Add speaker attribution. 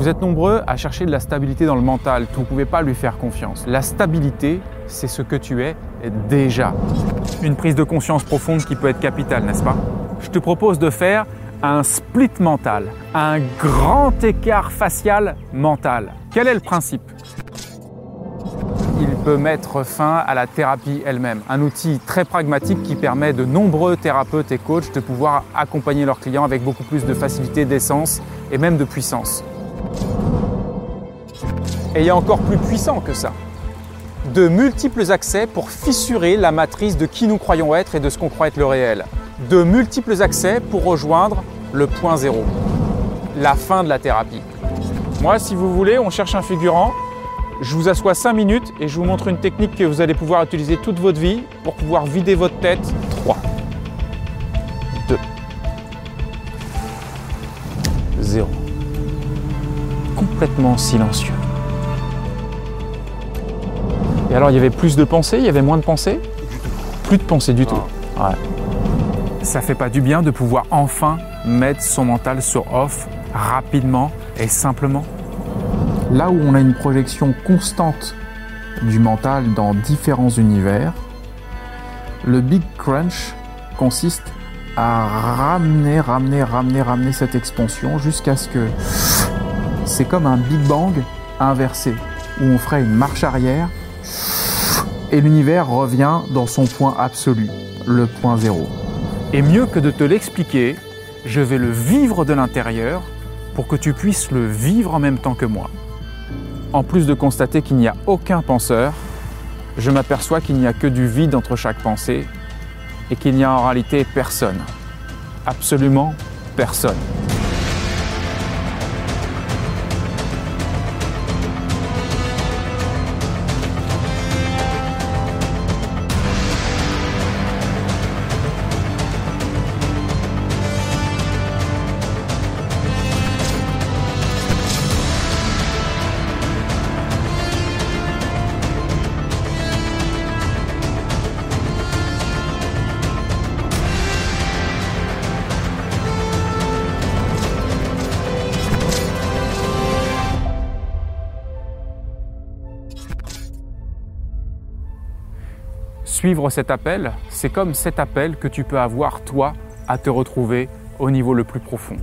Speaker 1: Vous êtes nombreux à chercher de la stabilité dans le mental, vous ne pouvez pas lui faire confiance. La stabilité, c'est ce que tu es déjà. Une prise de conscience profonde qui peut être capitale, n'est-ce pas? Je te propose de faire un split mental, un grand écart facial mental. Quel est le principe? Il peut mettre fin à la thérapie elle-même. Un outil très pragmatique qui permet de nombreux thérapeutes et coachs de pouvoir accompagner leurs clients avec beaucoup plus de facilité, d'essence et même de puissance. Et il y a encore plus puissant que ça. De multiples accès pour fissurer la matrice de qui nous croyons être et de ce qu'on croit être le réel. De multiples accès pour rejoindre le point zéro. La fin de la thérapie. Moi, si vous voulez, on cherche un figurant. Je vous assois 5 minutes et je vous montre une technique que vous allez pouvoir utiliser toute votre vie pour pouvoir vider votre tête. 3, 2, 0. Complètement silencieux. Et alors, il y avait plus de pensées, il y avait moins de pensées? Plus de pensées du tout. Ouais. Ça fait pas du bien de pouvoir enfin mettre son mental sur off rapidement et simplement? Là où on a une projection constante du mental dans différents univers, le Big Crunch consiste à ramener, ramener, ramener, ramener cette expansion jusqu'à ce que c'est comme un Big Bang inversé, où on ferait une marche arrière et l'univers revient dans son point absolu, le point zéro. Et mieux que de te l'expliquer, je vais le vivre de l'intérieur pour que tu puisses le vivre en même temps que moi. En plus de constater qu'il n'y a aucun penseur, je m'aperçois qu'il n'y a que du vide entre chaque pensée et qu'il n'y a en réalité personne. Absolument personne. Suivre cet appel, c'est comme cet appel que tu peux avoir toi à te retrouver au niveau le plus profond.